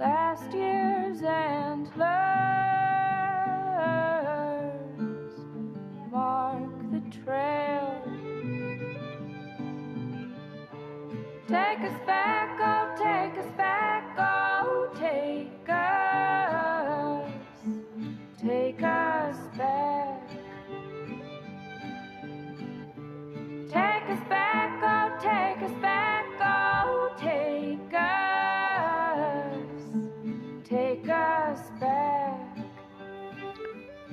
last year's and love.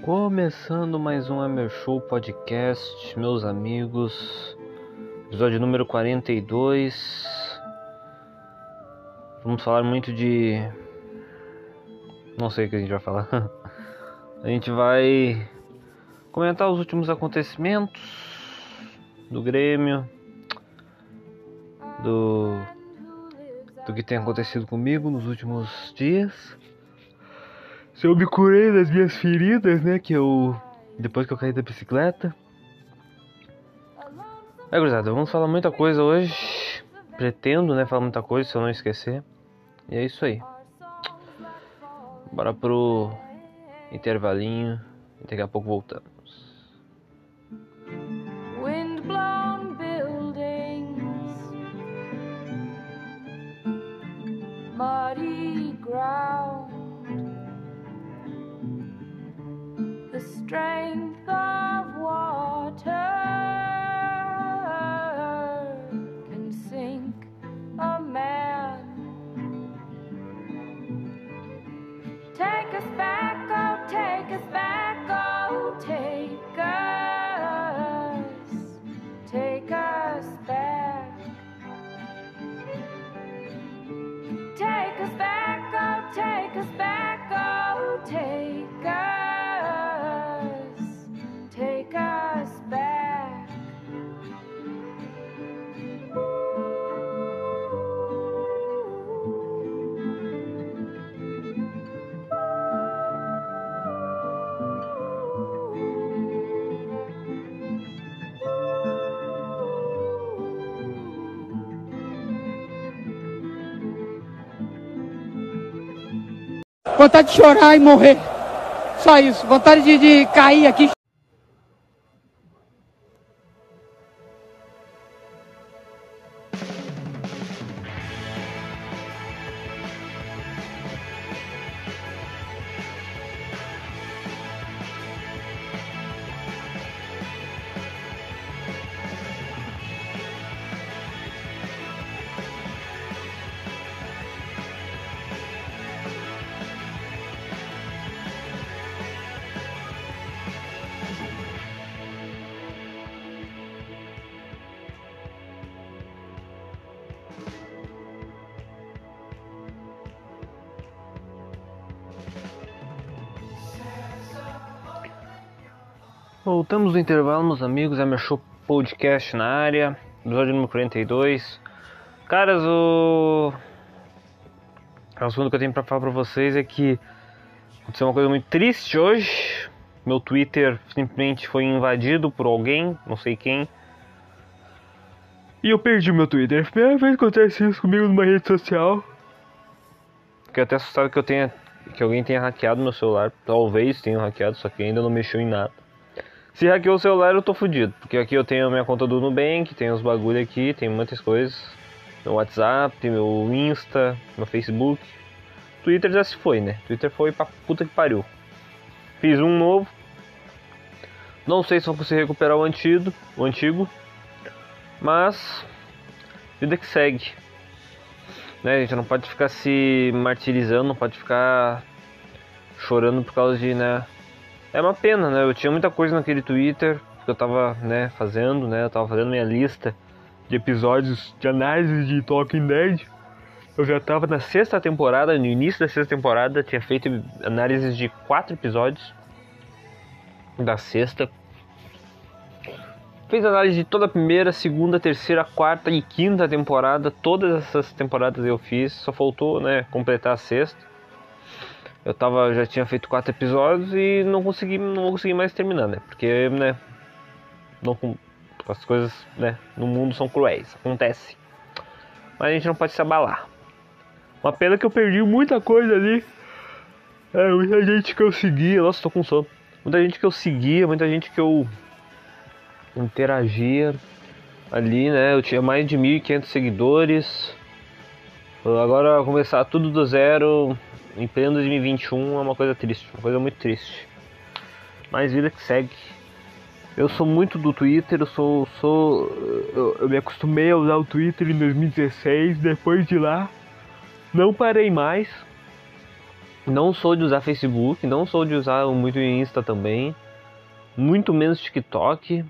Começando mais um Emer Show Podcast, meus amigos. Episódio número 42. Vamos falar muito de. Não sei o que a gente vai falar. A gente vai comentar os últimos acontecimentos do Grêmio, do, do que tem acontecido comigo nos últimos dias. Se eu me curei das minhas feridas, né? Que eu. Depois que eu caí da bicicleta. É, gurizada, vamos falar muita coisa hoje. Pretendo, né? Falar muita coisa se eu não esquecer. E é isso aí. Bora pro intervalinho. E daqui a pouco voltamos. The strength of water Vontade de chorar e morrer. Só isso. Vontade de, de cair aqui. Voltamos do intervalo, meus amigos. Emer Show Podcast na área. Episódio número 42. Caras, o. O assunto que eu tenho pra falar pra vocês é que aconteceu uma coisa muito triste hoje. Meu Twitter simplesmente foi invadido por alguém, não sei quem. E eu perdi meu Twitter. É primeira vez que acontece isso comigo numa rede social. Fiquei até assustado que eu tenha. que alguém tenha hackeado meu celular. Talvez tenha hackeado, só que ainda não mexeu em nada. Se hackeou o celular, eu tô fudido. Porque aqui eu tenho a minha conta do Nubank, tem os bagulho aqui, tem muitas coisas. Meu WhatsApp, meu Insta, meu Facebook. Twitter já se foi, né? Twitter foi pra puta que pariu. Fiz um novo. Não sei se vou conseguir recuperar o antigo, o antigo. Mas vida que segue. Né, gente não pode ficar se martirizando, não pode ficar chorando por causa de, né? É uma pena, né? Eu tinha muita coisa naquele Twitter que eu tava, né, fazendo, né? Eu tava fazendo minha lista de episódios de análise de Talking Dead. Eu já tava na sexta temporada, no início da sexta temporada, tinha feito análises de quatro episódios da sexta. Fiz análise de toda a primeira, segunda, terceira, quarta e quinta temporada. Todas essas temporadas eu fiz, só faltou, né, completar a sexta. Eu tava, já tinha feito quatro episódios e não consegui, não vou conseguir mais terminar, né? Porque, né, não, as coisas, né, no mundo são cruéis, acontece. Mas a gente não pode se abalar. Uma pena que eu perdi muita coisa ali. É, muita gente que eu seguia, nossa, tô com sono. Muita gente que eu seguia, muita gente que eu interagia ali, né? Eu tinha mais de 1.500 seguidores. Agora começar tudo do zero em pleno 2021 é uma coisa triste, uma coisa muito triste. Mas vida que segue. Eu sou muito do Twitter, eu sou. sou eu, eu me acostumei a usar o Twitter em 2016, depois de lá não parei mais. Não sou de usar Facebook, não sou de usar muito Insta também. Muito menos TikTok.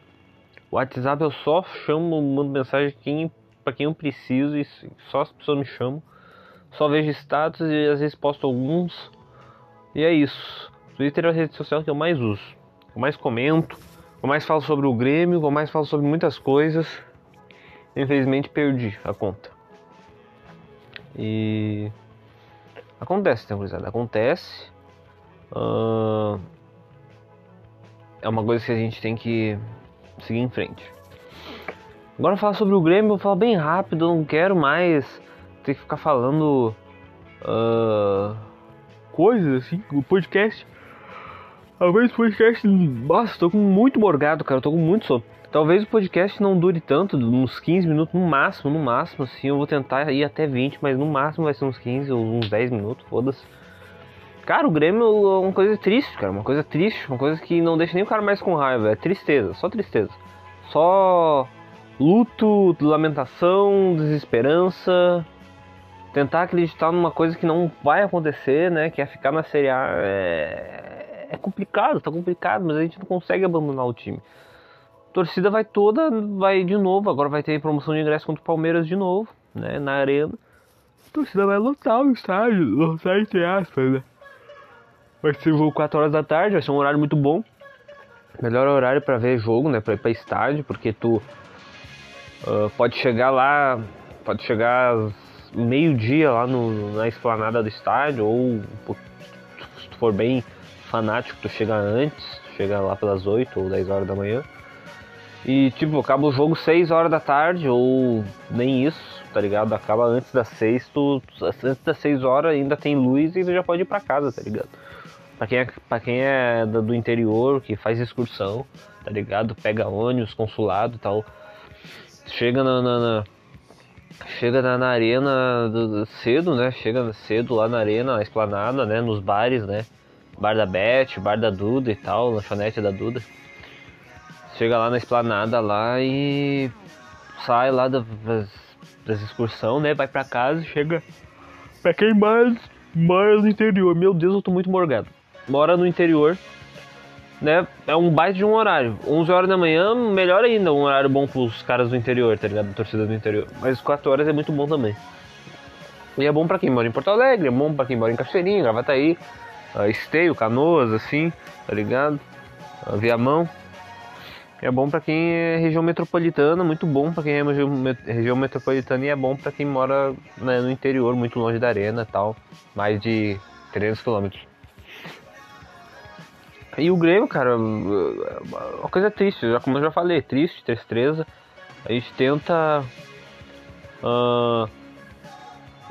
WhatsApp eu só chamo, mando mensagem quem, pra quem eu preciso e só as pessoas me chamam. Só vejo status e às vezes posto alguns. E é isso. Twitter é a rede social que eu mais uso. Eu mais comento, eu mais falo sobre o Grêmio, eu mais falo sobre muitas coisas. Infelizmente perdi a conta. E acontece, né, gurizada? Acontece. Uh... É uma coisa que a gente tem que seguir em frente. Agora falar sobre o Grêmio, eu falar bem rápido, eu não quero mais ter que ficar falando uh, coisas assim, o podcast. Talvez o podcast. Nossa, tô com muito morgado, cara, tô com muito sono. Talvez o podcast não dure tanto, uns 15 minutos no máximo, no máximo, assim, eu vou tentar ir até 20, mas no máximo vai ser uns 15 ou uns 10 minutos, foda-se. Cara, o Grêmio é uma coisa triste, cara, uma coisa triste, uma coisa que não deixa nem o cara mais com raiva, é tristeza, só tristeza. Só luto, lamentação, desesperança, tentar acreditar numa coisa que não vai acontecer, né, que é ficar na Série A, é, é complicado, tá complicado, mas a gente não consegue abandonar o time torcida vai toda, vai de novo. Agora vai ter promoção de ingresso contra o Palmeiras de novo, né? Na arena. A torcida vai lotar o estádio, lotar entre aspas, né? Vai ser jogo 4 horas da tarde, vai ser um horário muito bom. Melhor horário para ver jogo, né? Pra ir pra estádio, porque tu uh, pode chegar lá, pode chegar meio-dia lá no, na esplanada do estádio, ou se tu for bem fanático, tu chega antes, chega lá pelas 8 ou 10 horas da manhã. E tipo, acaba o jogo 6 horas da tarde, ou nem isso, tá ligado? Acaba antes das 6, tu, antes das 6 horas ainda tem luz e tu já pode ir pra casa, tá ligado? Pra quem é, pra quem é do interior, que faz excursão, tá ligado? Pega ônibus, consulado e tal. Chega na, na, na chega na, na arena do, do, cedo, né? Chega cedo lá na arena, na esplanada, né? Nos bares, né? Bar da Beth, bar da Duda e tal, lanchonete da Duda. Chega lá na esplanada lá e sai lá das, das excursão, né? Vai pra casa e chega. Pra quem mais mora no interior, meu Deus, eu tô muito morgado. Mora no interior, né? É um baita de um horário. 11 horas da manhã, melhor ainda, um horário bom pros caras do interior, tá ligado? Torcida do interior. Mas 4 horas é muito bom também. E é bom pra quem mora em Porto Alegre, é bom pra quem mora em Cachoeirinha, Gravataí, Esteio, Canoas, assim, tá ligado? Viamão. É bom para quem é região metropolitana, muito bom para quem é região metropolitana e é bom para quem mora né, no interior, muito longe da arena tal, mais de 300 quilômetros. E o Grêmio, cara, uma coisa triste, já como eu já falei, triste, tristeza. A gente tenta uh,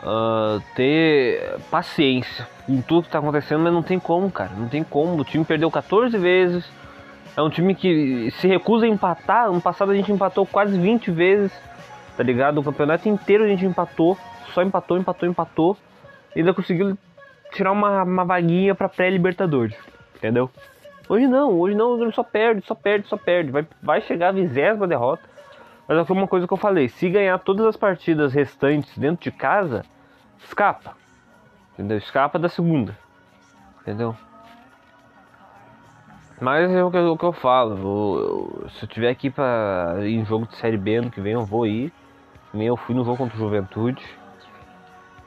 uh, ter paciência em tudo que tá acontecendo, mas não tem como, cara, não tem como. O time perdeu 14 vezes é um time que se recusa a empatar. No passado a gente empatou quase 20 vezes, tá ligado? O campeonato inteiro a gente empatou. Só empatou, empatou, empatou. E ainda conseguiu tirar uma, uma vaguinha pra pré-Libertadores. Entendeu? Hoje não, hoje não, só perde, só perde, só perde. Vai, vai chegar a vigésima derrota. Mas é uma coisa que eu falei, se ganhar todas as partidas restantes dentro de casa, escapa. Entendeu? Escapa da segunda. Entendeu? Mas é o que, o que eu falo. Eu, eu, se eu tiver aqui pra em jogo de Série B ano que vem, eu vou ir. Eu fui no jogo contra o Juventude.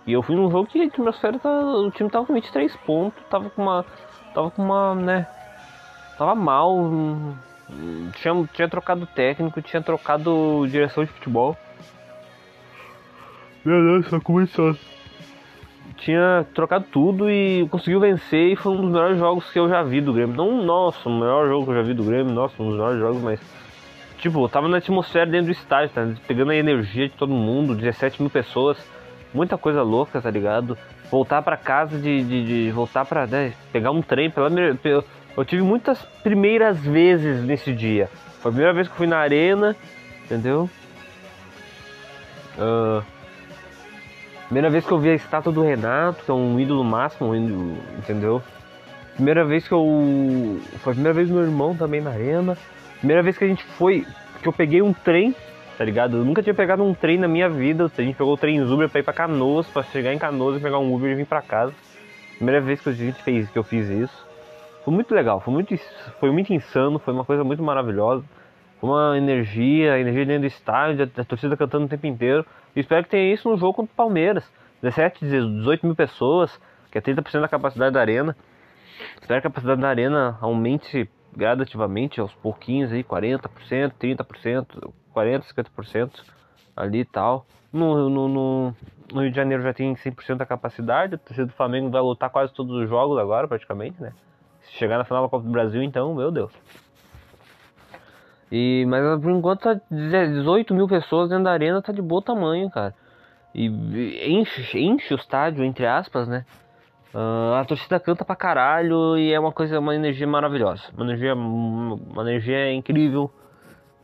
E eu fui num jogo que a atmosfera tá, o time tava com 23 pontos, tava com uma. Tava com uma, né? Tava mal. Tinha, tinha trocado técnico, tinha trocado direção de futebol. Meu Deus, tá começando. Tinha trocado tudo e conseguiu vencer e foi um dos melhores jogos que eu já vi do Grêmio. Não, nossa, o melhor jogo que eu já vi do Grêmio, nossa, um dos melhores jogos, mas. Tipo, tava na atmosfera dentro do estádio, tá? Pegando a energia de todo mundo, 17 mil pessoas muita coisa louca, tá ligado? Voltar para casa de, de, de, voltar para né, pegar um trem pela eu, eu tive muitas primeiras vezes nesse dia. Foi a primeira vez que eu fui na arena, entendeu? Uh, primeira vez que eu vi a estátua do Renato, que é um ídolo máximo, entendeu? Primeira vez que eu. Foi a primeira vez meu irmão também na arena. Primeira vez que a gente foi. Que eu peguei um trem tá ligado? Eu nunca tinha pegado um trem na minha vida. A gente pegou o trem Uber pra ir pra Canoas, pra chegar em Canoas e pegar um Uber e vir pra casa. Primeira vez que a gente fez, que eu fiz isso. Foi muito legal, foi muito, foi muito insano, foi uma coisa muito maravilhosa. Foi uma energia, energia dentro do estádio, a, a torcida cantando o tempo inteiro. E espero que tenha isso no jogo contra o Palmeiras. 17, 18 mil pessoas, que é 30% da capacidade da arena. Espero que a capacidade da arena aumente gradativamente, aos pouquinhos aí, 40%, 30%, 40%, 50% ali e tal. No, no, no, no, Rio de Janeiro já tem 100% da capacidade, a torcida do Flamengo vai lutar quase todos os jogos agora, praticamente, né? Se chegar na final da Copa do Brasil, então, meu Deus. E, mas por enquanto tá 18 mil pessoas dentro da arena, tá de bom tamanho, cara. E enche, enche o estádio, entre aspas, né? Uh, a torcida canta pra caralho e é uma coisa, uma energia maravilhosa. Uma energia, uma energia incrível.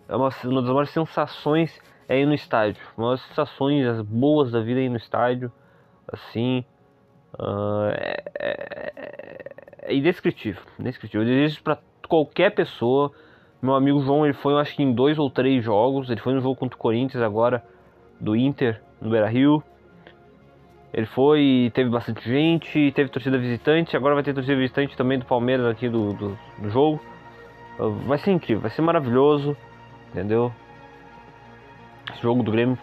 É uma, uma das maiores sensações é ir no estádio. Uma das sensações as boas da vida é ir no estádio. Assim. Uh, é, é, é, indescritível. indescritível. Eu desejo pra qualquer pessoa. Meu amigo João, ele foi, eu acho que em dois ou três jogos. Ele foi no jogo contra o Corinthians agora, do Inter, no Beira Rio. Ele foi, teve bastante gente, teve torcida visitante. Agora vai ter torcida visitante também do Palmeiras aqui do, do, do jogo. Vai ser incrível, vai ser maravilhoso entendeu? Esse jogo do Grêmio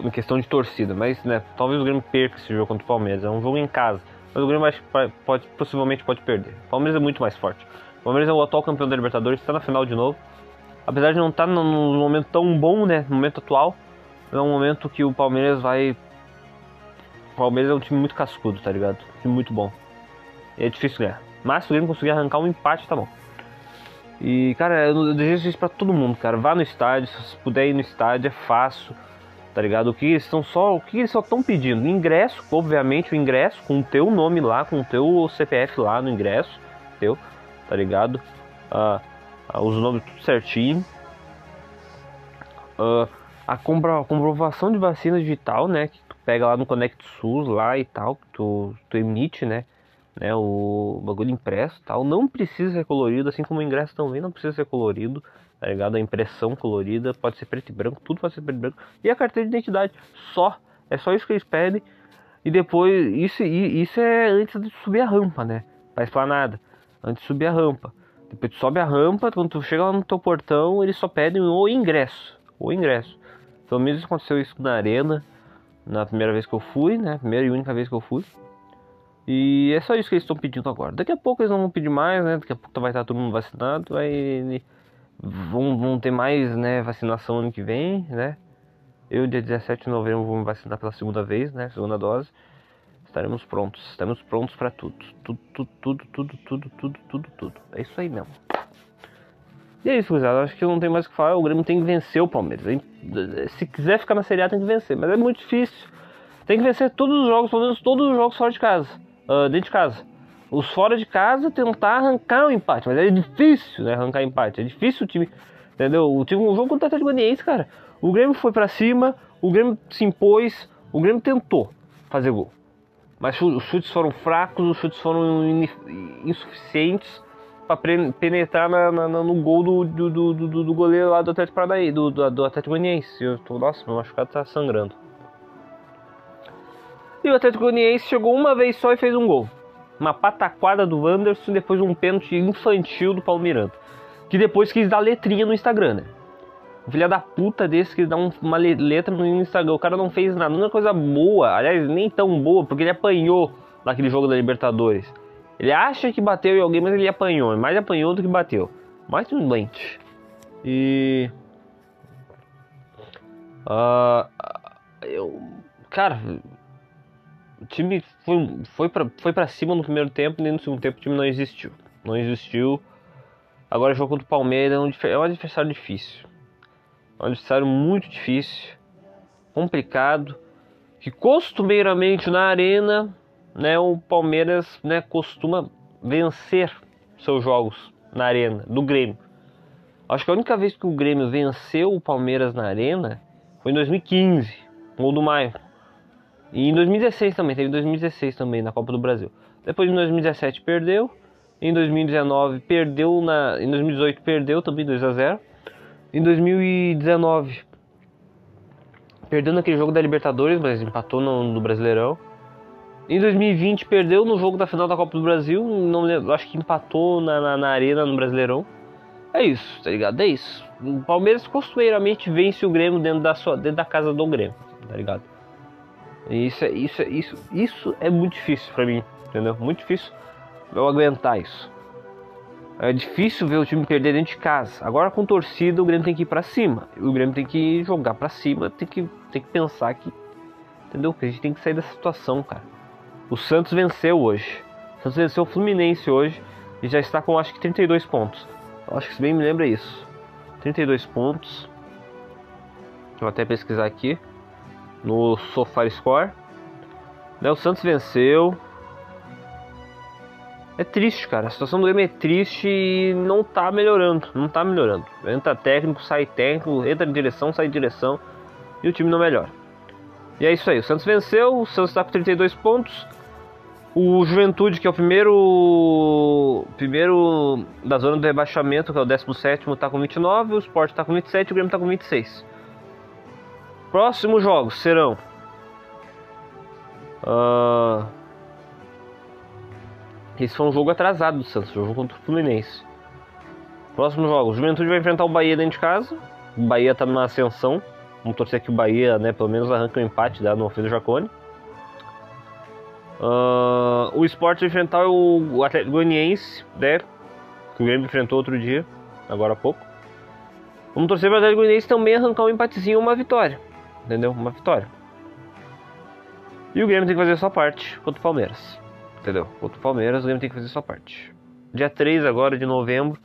em questão de torcida, mas né, talvez o Grêmio perca esse jogo contra o Palmeiras. É um jogo em casa, mas o Grêmio que pode, possivelmente pode perder. O Palmeiras é muito mais forte. O Palmeiras é o atual campeão da Libertadores, está na final de novo. Apesar de não estar tá num momento tão bom, né, no momento atual, é um momento que o Palmeiras vai. O Palmeiras é um time muito cascudo, tá ligado? Um time muito bom. É difícil ganhar. Mas se o Grêmio conseguir arrancar um empate, tá bom. E, cara, eu desejo isso pra todo mundo, cara. Vá no estádio, se puder ir no estádio, é fácil, tá ligado? O que eles estão só, o que eles só estão pedindo? Ingresso, obviamente, o ingresso com o teu nome lá, com o teu CPF lá no ingresso, teu, tá ligado? Ah, ah, os nomes tudo certinho. Ah, a, compra, a comprovação de vacina digital, né? Que tu pega lá no Conect SUS lá e tal, que tu, tu emite, né? Né, o bagulho impresso tal, não precisa ser colorido, assim como o ingresso também não precisa ser colorido, tá ligado? A impressão colorida pode ser preto e branco, tudo pode ser preto e branco. E a carteira de identidade, só, é só isso que eles pedem. E depois, isso, isso é antes de subir a rampa, né? Pra esplanada, antes de subir a rampa. Depois tu sobe a rampa, quando tu chega lá no teu portão, eles só pedem o ingresso, o ingresso. Pelo menos aconteceu isso na arena, na primeira vez que eu fui, né? Primeira e única vez que eu fui. E é só isso que eles estão pedindo agora. Daqui a pouco eles não vão pedir mais, né? Daqui a pouco vai estar todo mundo vacinado, vai vão, vão ter mais, né, vacinação ano que vem, né? Eu dia 17 de novembro vou me vacinar pela segunda vez, né, segunda dose. Estaremos prontos, estaremos prontos para tudo. Tudo, tudo, tudo, tudo, tudo, tudo, tudo, tudo. É isso aí mesmo. E é isso, gurizada. Acho que eu não tenho mais o que falar. O Grêmio tem que vencer o Palmeiras. Se quiser ficar na Série A, tem que vencer. Mas é muito difícil. Tem que vencer todos os jogos, pelo menos todos os jogos fora de casa uh, dentro de casa. Os fora de casa tentar arrancar um empate, mas é difícil né, arrancar empate. É difícil o time, entendeu? O time, o jogo contra o Atlético cara, o Grêmio foi para cima, o Grêmio se impôs, o Grêmio tentou fazer gol. Mas os chutes foram fracos, os chutes foram insuficientes, pra pre- penetrar na- na- no gol do, do, do, do- do goleiro lá do Atlético Paranaense, do, do, do Atlético Goianiense. Eu tô, nossa, meu machucado tá sangrando. E o Atlético Goianiense chegou uma vez só e fez um gol. Uma pataquada do Wanderson e depois um pênalti infantil do Paulo Miranda. Que depois quis dar letrinha no Instagram, né? Um filho da puta desse que dá um- uma le- letra no Instagram. O cara não fez nada. Uma coisa boa, aliás, nem tão boa, porque ele apanhou naquele jogo da Libertadores. Ele acha que bateu em alguém, mas ele apanhou. Mais apanhou do que bateu. Mais um doente. E. Ah, eu. Cara, o time foi, foi, pra, foi pra cima no primeiro tempo e no segundo tempo o time não existiu. Não existiu. Agora jogo contra o Palmeiras é um, é um adversário difícil. É um adversário muito difícil. Complicado. Que costumeiramente na arena, né, o Palmeiras né, costuma vencer seus jogos na arena, do Grêmio. Acho que a única vez que o Grêmio venceu o Palmeiras na arena foi em 2015, gol do Maio. E em 2016 também, teve em 2016 também na Copa do Brasil. Depois em 2017 perdeu, em 2019 perdeu na, em 2018 perdeu também 2 a 0. Em 2019 perdeu naquele jogo da Libertadores, mas empatou no, no Brasileirão. Em 2020 perdeu no jogo da final da Copa do Brasil, não lembro, acho que empatou na, na, na arena no Brasileirão. É isso, tá ligado? É isso. O Palmeiras costumeiramente vence o Grêmio dentro da sua, dentro da casa do Grêmio, tá ligado? E Isso é isso é isso isso é muito difícil pra mim, entendeu? Muito difícil eu aguentar isso. É difícil ver o time perder dentro de casa. Agora com torcida o Grêmio tem que ir pra cima. O Grêmio tem que jogar pra cima, tem que tem que pensar que entendeu? Que a gente tem que sair dessa situação, cara. O Santos venceu hoje. O Santos venceu o Fluminense hoje e já está com acho que 32 pontos. Eu acho que se bem me lembra isso. 32 pontos. Vou até pesquisar aqui no SofaScore. Né, o Santos venceu. É triste, cara. A situação do Grêmio é triste e não tá melhorando. Não tá melhorando. Entra técnico, sai técnico, entra em direção, sai em direção. E o time não melhora. E é isso aí. O Santos venceu. O Santos tá com 32 pontos. O Juventude, que é o primeiro primeiro da zona do rebaixamento, que é o 17, tá com 29. O Sport tá com 27 e o Grêmio tá com 26. Próximos jogos serão. Ah, esse foi um jogo atrasado do Santos, jogo contra o Fluminense. Próximo jogo, o Juventude vai enfrentar o Bahia dentro de casa. O Bahia tá numa ascensão. Vamos torcer que o Bahia, né, pelo menos arranque um empate dado no Alfredo Jacone. Ah, o Sport vai enfrentar o Atlético Goianiense, né? Que o Grêmio enfrentou outro dia, agora há pouco. Vamos torcer para o Atlético Goianiense também arrancar um empatezinho ou uma vitória. Entendeu? Uma vitória. E o Grêmio tem que fazer a sua parte contra o Palmeiras. Entendeu? Contra o Palmeiras, o Grêmio tem que fazer a sua parte. Dia 3 agora de novembro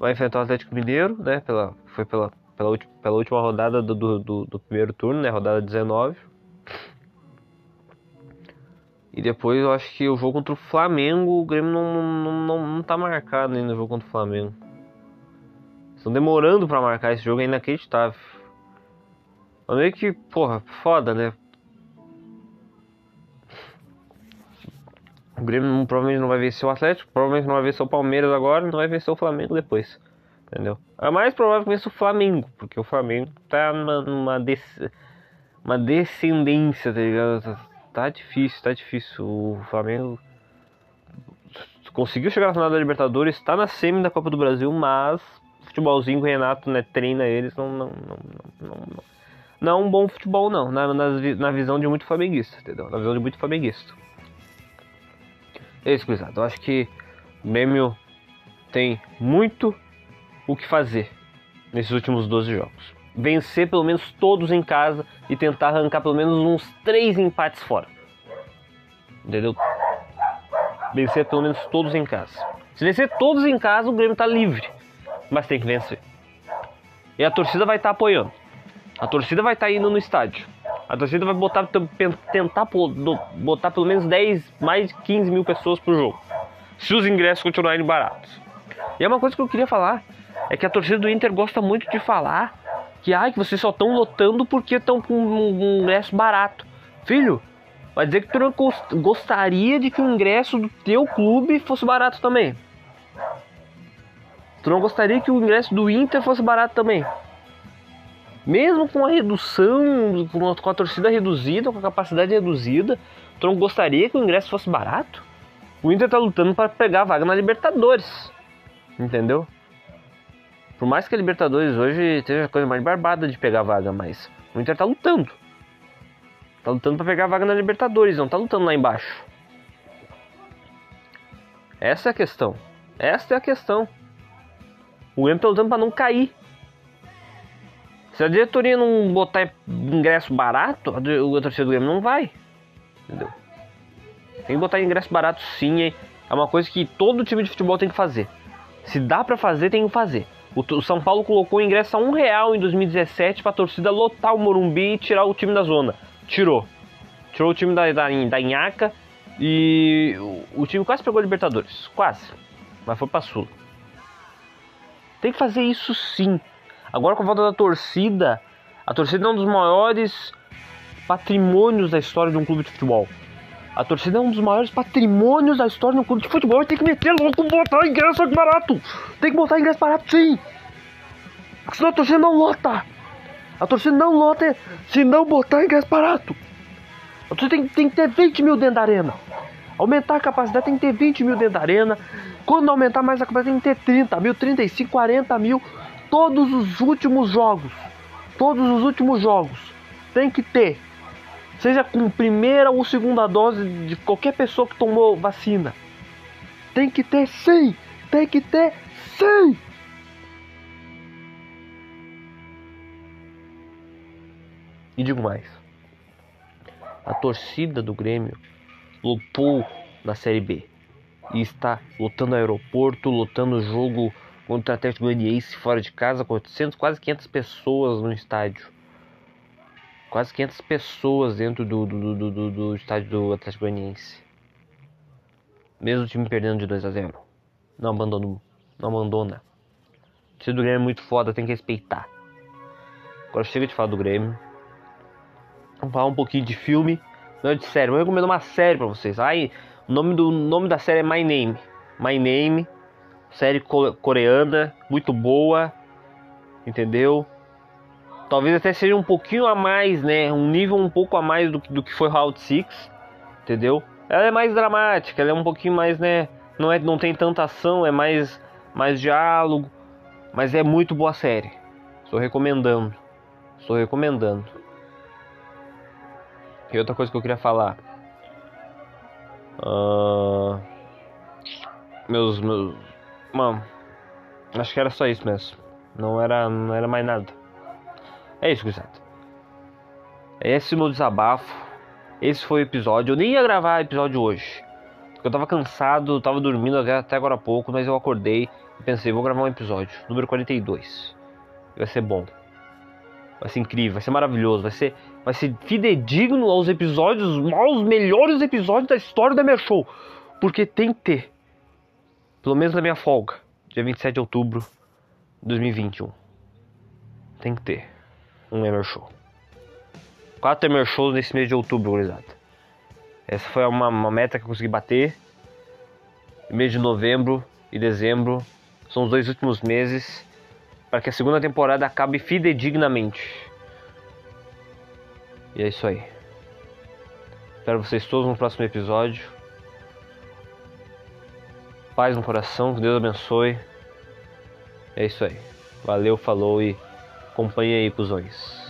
vai enfrentar o Atlético Mineiro, né? Pela, foi pela, pela, ulti- pela última rodada do, do, do- do primeiro turno, né? Rodada 19. E depois eu acho que o jogo contra o Flamengo, o Grêmio não, não, não, não tá marcado ainda o jogo contra o Flamengo. Estão demorando pra marcar esse jogo, é inacreditável. Mas meio que, porra, foda, né? O Grêmio provavelmente não vai vencer o Atlético, provavelmente não vai vencer o Palmeiras agora, não vai vencer o Flamengo depois. Entendeu? É mais provável que vença o Flamengo, porque o Flamengo tá numa, numa des- uma descendência, tá ligado? Tá, tá difícil, tá difícil. O Flamengo conseguiu chegar na final da Libertadores, tá na semi da Copa do Brasil, mas futebolzinho o Renato né, treina eles não, não, não, não, não, não. É um bom futebol, não, na, na, na visão de muito flamenguista, entendeu? Na visão de muito flamenguista. É isso, gurizada. Eu acho que o Grêmio tem muito o que fazer nesses últimos 12 jogos. Vencer pelo menos todos em casa e tentar arrancar pelo menos uns 3 empates fora. Entendeu? Vencer pelo menos todos em casa. Se vencer todos em casa, o Grêmio tá livre. Mas tem que vencer. E a torcida vai estar apoiando. A torcida vai estar indo no estádio. A torcida vai botar, tentar botar pelo menos 10, mais de 15 mil pessoas pro jogo. Se os ingressos continuarem baratos. E é uma coisa que eu queria falar. É que a torcida do Inter gosta muito de falar que, ai, que vocês só estão lotando porque estão com um, ingresso barato. Filho, vai dizer que tu não gos- gostaria de que o ingresso do teu clube fosse barato também. Tu não gostaria que o ingresso do Inter fosse barato também? Mesmo com a redução, com a, com a torcida reduzida, com a capacidade reduzida, tu não gostaria que o ingresso fosse barato? O Inter tá lutando para pegar a vaga na Libertadores. Entendeu? Por mais que a Libertadores hoje esteja a coisa mais barbada de pegar a vaga, mas o Inter tá lutando. Tá lutando para pegar a vaga na Libertadores, não tá lutando lá embaixo. Essa é a questão. Essa é a questão. O Grêmio tá lutando para não cair. Se a diretoria não botar ingresso barato, a torcida do Grêmio não vai. Entendeu? Tem que botar ingresso barato sim, hein? É uma coisa que todo time de futebol tem que fazer. Se dá para fazer, tem que fazer. O, São Paulo colocou o ingresso a um real em 2017 para torcida lotar o Morumbi e tirar o time da zona. Tirou. Tirou o time da, da, da Inhaca e o, o time quase pegou a Libertadores. Quase. Mas foi pra Sul. Tem que fazer isso sim. Agora com a volta da torcida, a torcida é um dos maiores patrimônios da história de um clube de futebol. A torcida é um dos maiores patrimônios da história de um clube de futebol. Tem que meter louco, botar ingresso barato. Tem que botar ingresso barato sim. Porque senão a torcida não lota. A torcida não lota se não botar ingresso barato. A torcida tem, tem que ter 20 mil dentro da arena. Aumentar a capacidade tem que ter 20 mil dentro da arena. Quando aumentar mais a capacidade tem que ter 30 mil, 35, 40 mil todos os últimos jogos, todos os últimos jogos, tem que ter, seja com primeira ou segunda dose de qualquer pessoa que tomou vacina, tem que ter sim, tem que ter sim. E digo mais, a torcida do Grêmio lotou na Série B. E está lotando aeroporto, lotando jogo contra o Atlético Goianiense fora de casa, 400, quase 500 pessoas no estádio. Quase 500 pessoas dentro do, do, do, do, do estádio do Atlético Goianiense. Mesmo o time perdendo de 2 a 0 Não abandona. Não abandona. O time do Grêmio é muito foda, tem que respeitar. Agora chega de falar do Grêmio. Vamos falar um pouquinho de filme. Não de série. Eu recomendo uma série pra vocês. Ai, o nome, do, nome da série é My Name. My Name série coreana, muito boa, entendeu? Talvez até seja um pouquinho a mais, né? Um nível um pouco a mais do, do que foi Round 6, entendeu? Ela é mais dramática, ela é um pouquinho mais, né? Não, é, não tem tanta ação, é mais, mais diálogo, mas é muito boa série. Estou recomendando. Estou recomendando. E outra coisa que eu queria falar. Uh, meus, meus Mano, acho que era só isso mesmo. Não era, não era mais nada. É isso, gurizada. Esse é o meu desabafo. Esse foi o episódio. Eu nem ia gravar episódio hoje. Porque eu tava cansado, tava dormindo até agora há pouco, mas eu acordei e pensei, vou gravar um episódio, número 42. Vai ser bom. Vai ser incrível, vai ser maravilhoso, vai ser, vai ser fidedigno aos episódios, aos melhores episódios da história da minha show. Porque tem que ter. Pelo menos na minha folga, dia 27 de outubro de 2021. Tem que ter um Emer Show. Quatro Emer Shows nesse mês de outubro, gurizada. Essa foi uma, uma meta que eu consegui bater. Mês de novembro e dezembro são os dois últimos meses para que a segunda temporada acabe fidedignamente. E é isso aí. Espero vocês todos no próximo episódio paz no coração, que Deus abençoe. É isso aí. Valeu, falou e acompanhe aí, cuzões.